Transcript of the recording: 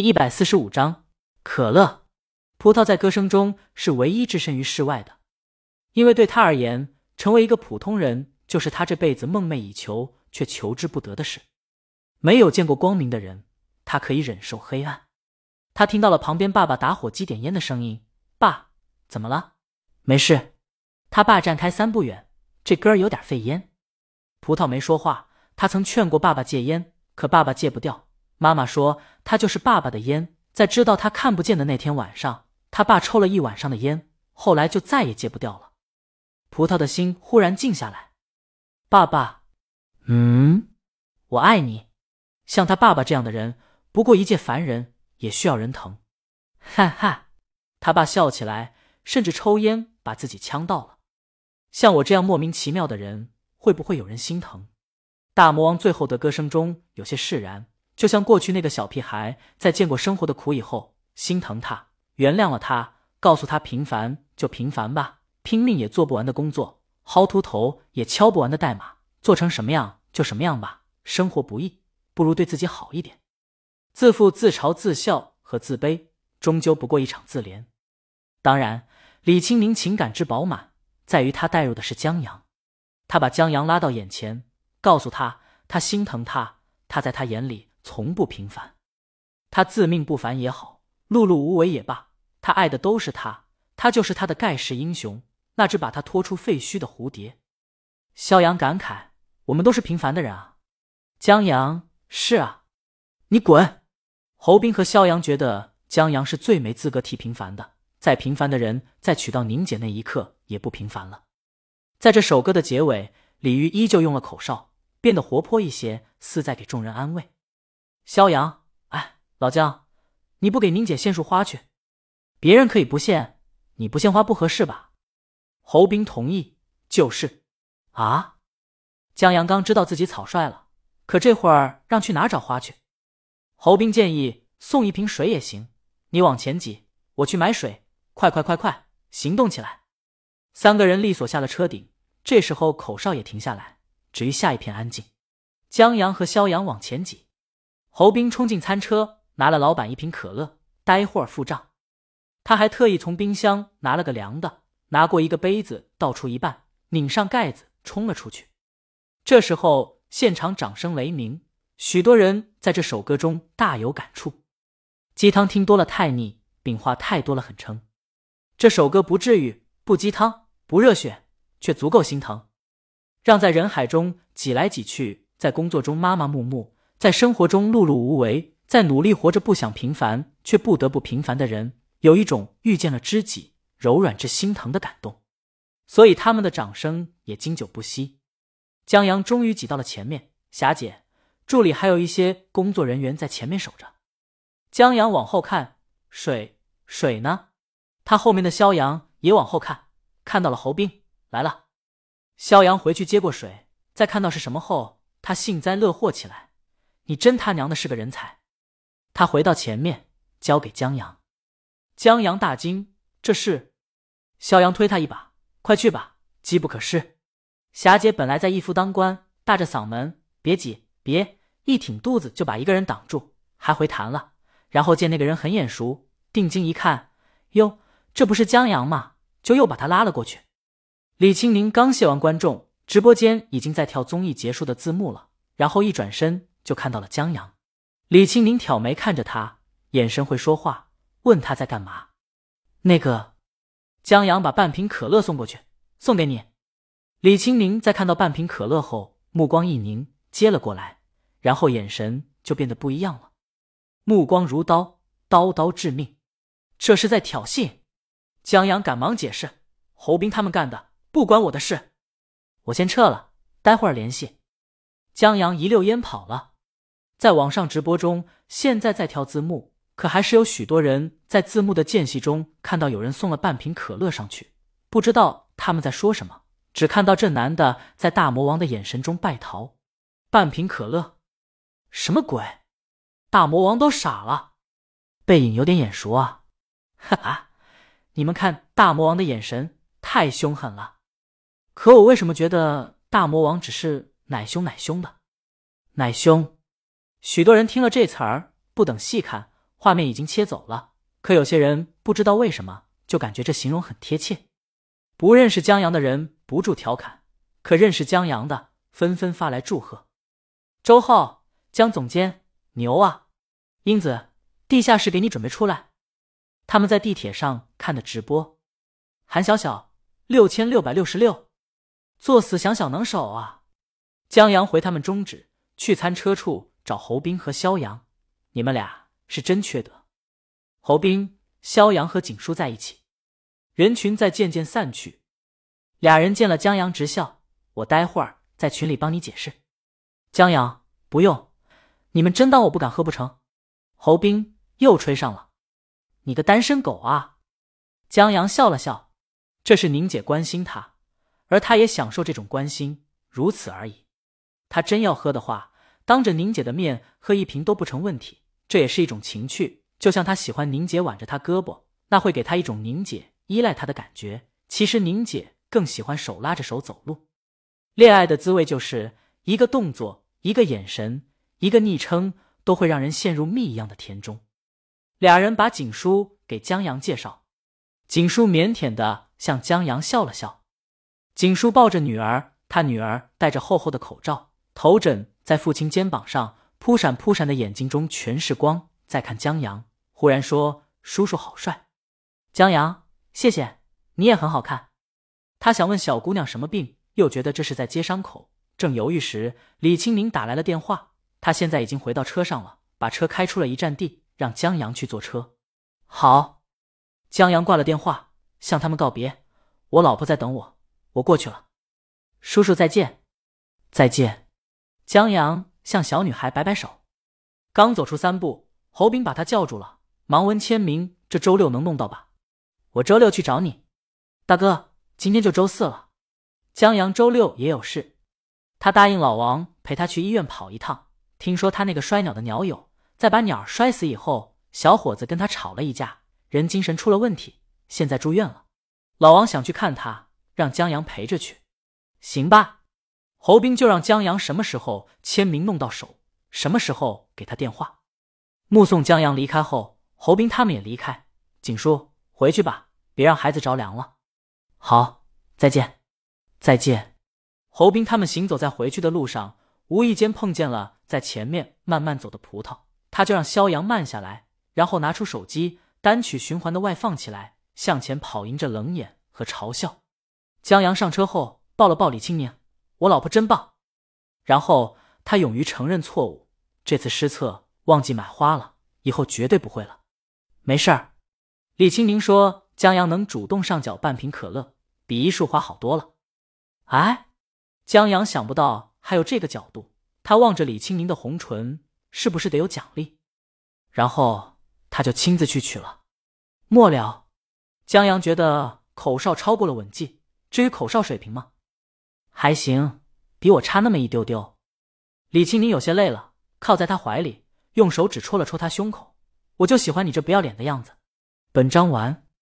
一百四十五章可乐。葡萄在歌声中是唯一置身于世外的，因为对他而言，成为一个普通人就是他这辈子梦寐以求却求之不得的事。没有见过光明的人，他可以忍受黑暗。他听到了旁边爸爸打火机点烟的声音。爸，怎么了？没事。他爸站开三步远，这歌儿有点费烟。葡萄没说话。他曾劝过爸爸戒烟，可爸爸戒不掉。妈妈说，他就是爸爸的烟。在知道他看不见的那天晚上，他爸抽了一晚上的烟，后来就再也戒不掉了。葡萄的心忽然静下来。爸爸，嗯，我爱你。像他爸爸这样的人，不过一介凡人，也需要人疼。哈哈，他爸笑起来，甚至抽烟把自己呛到了。像我这样莫名其妙的人，会不会有人心疼？大魔王最后的歌声中有些释然，就像过去那个小屁孩在见过生活的苦以后，心疼他，原谅了他，告诉他平凡就平凡吧，拼命也做不完的工作，薅秃头也敲不完的代码，做成什么样就什么样吧。生活不易，不如对自己好一点。自负、自嘲、自笑和自卑，终究不过一场自怜。当然，李清明情感之饱满，在于他带入的是江阳，他把江阳拉到眼前。告诉他，他心疼他，他在他眼里从不平凡。他自命不凡也好，碌碌无为也罢，他爱的都是他，他就是他的盖世英雄，那只把他拖出废墟的蝴蝶。肖阳感慨：“我们都是平凡的人啊。”江阳：“是啊，你滚！”侯斌和肖阳觉得江阳是最没资格提平凡的。再平凡的人，在娶到宁姐那一刻也不平凡了。在这首歌的结尾，李玉依旧用了口哨。变得活泼一些，似在给众人安慰。肖阳，哎，老姜，你不给宁姐献束花去？别人可以不献，你不献花不合适吧？侯斌同意，就是。啊，江阳刚知道自己草率了，可这会儿让去哪找花去？侯斌建议送一瓶水也行，你往前挤，我去买水。快快快快，行动起来！三个人利索下了车顶，这时候口哨也停下来。至于下一片安静，江阳和肖阳往前挤，侯斌冲进餐车，拿了老板一瓶可乐，待会儿付账。他还特意从冰箱拿了个凉的，拿过一个杯子，倒出一半，拧上盖子，冲了出去。这时候，现场掌声雷鸣，许多人在这首歌中大有感触。鸡汤听多了太腻，饼画太多了很撑。这首歌不至于不鸡汤不热血，却足够心疼。让在人海中挤来挤去，在工作中麻麻木木，在生活中碌碌无为，在努力活着不想平凡却不得不平凡的人，有一种遇见了知己，柔软至心疼的感动。所以他们的掌声也经久不息。江阳终于挤到了前面，霞姐、助理还有一些工作人员在前面守着。江阳往后看，水水呢？他后面的肖阳也往后看，看到了侯斌来了。肖阳回去接过水，在看到是什么后，他幸灾乐祸起来。你真他娘的是个人才！他回到前面，交给江阳。江阳大惊：“这是？”肖阳推他一把：“快去吧，机不可失。”霞姐本来在义夫当官，大着嗓门：“别挤，别！”一挺肚子就把一个人挡住，还回弹了。然后见那个人很眼熟，定睛一看，哟，这不是江阳吗？就又把他拉了过去。李青宁刚谢完观众，直播间已经在跳综艺结束的字幕了。然后一转身就看到了江阳。李青宁挑眉看着他，眼神会说话，问他在干嘛。那个，江阳把半瓶可乐送过去，送给你。李青宁在看到半瓶可乐后，目光一凝，接了过来，然后眼神就变得不一样了，目光如刀，刀刀致命。这是在挑衅。江阳赶忙解释：“侯斌他们干的。”不关我的事，我先撤了，待会儿联系。江阳一溜烟跑了。在网上直播中，现在在跳字幕，可还是有许多人在字幕的间隙中看到有人送了半瓶可乐上去，不知道他们在说什么，只看到这男的在大魔王的眼神中败逃。半瓶可乐，什么鬼？大魔王都傻了。背影有点眼熟啊，哈哈！你们看大魔王的眼神，太凶狠了。可我为什么觉得大魔王只是奶凶奶凶的？奶凶，许多人听了这词儿，不等细看，画面已经切走了，可有些人不知道为什么，就感觉这形容很贴切。不认识江阳的人不住调侃，可认识江阳的纷纷发来祝贺。周浩、江总监，牛啊！英子，地下室给你准备出来。他们在地铁上看的直播。韩小小，六千六百六十六，作死想想能手啊！江阳回他们中指，去餐车处找侯斌和肖阳，你们俩是真缺德。侯斌、肖阳和景叔在一起。人群在渐渐散去，俩人见了江阳直笑。我待会儿在群里帮你解释。江阳，不用，你们真当我不敢喝不成？侯斌又吹上了，你个单身狗啊！江阳笑了笑，这是宁姐关心他，而他也享受这种关心，如此而已。他真要喝的话，当着宁姐的面喝一瓶都不成问题，这也是一种情趣。就像他喜欢宁姐挽着他胳膊，那会给他一种宁姐。依赖他的感觉，其实宁姐更喜欢手拉着手走路。恋爱的滋味就是一个动作、一个眼神、一个昵称，都会让人陷入蜜一样的甜中。俩人把景书给江阳介绍，景书腼腆的向江阳笑了笑。景书抱着女儿，他女儿戴着厚厚的口罩，头枕在父亲肩膀上，扑闪扑闪的眼睛中全是光，再看江阳。忽然说：“叔叔好帅。”江阳。谢谢，你也很好看。他想问小姑娘什么病，又觉得这是在接伤口，正犹豫时，李清明打来了电话。他现在已经回到车上了，把车开出了一站地，让江阳去坐车。好，江阳挂了电话，向他们告别。我老婆在等我，我过去了。叔叔再见，再见。江阳向小女孩摆摆手，刚走出三步，侯斌把他叫住了，忙问签名，这周六能弄到吧？我周六去找你，大哥。今天就周四了，江阳周六也有事。他答应老王陪他去医院跑一趟。听说他那个摔鸟的鸟友，在把鸟摔死以后，小伙子跟他吵了一架，人精神出了问题，现在住院了。老王想去看他，让江阳陪着去，行吧？侯斌就让江阳什么时候签名弄到手，什么时候给他电话。目送江阳离开后，侯斌他们也离开。景叔。回去吧，别让孩子着凉了。好，再见，再见。侯斌他们行走在回去的路上，无意间碰见了在前面慢慢走的葡萄，他就让肖阳慢下来，然后拿出手机单曲循环的外放起来，向前跑，迎着冷眼和嘲笑。江阳上车后抱了抱李青年：“我老婆真棒。”然后他勇于承认错误，这次失策忘记买花了，以后绝对不会了。没事儿。李清明说：“江阳能主动上缴半瓶可乐，比一束花好多了。”哎，江阳想不到还有这个角度。他望着李清明的红唇，是不是得有奖励？然后他就亲自去取了。末了，江阳觉得口哨超过了吻技。至于口哨水平吗？还行，比我差那么一丢丢。李青宁有些累了，靠在他怀里，用手指戳了戳他胸口。我就喜欢你这不要脸的样子。本章完。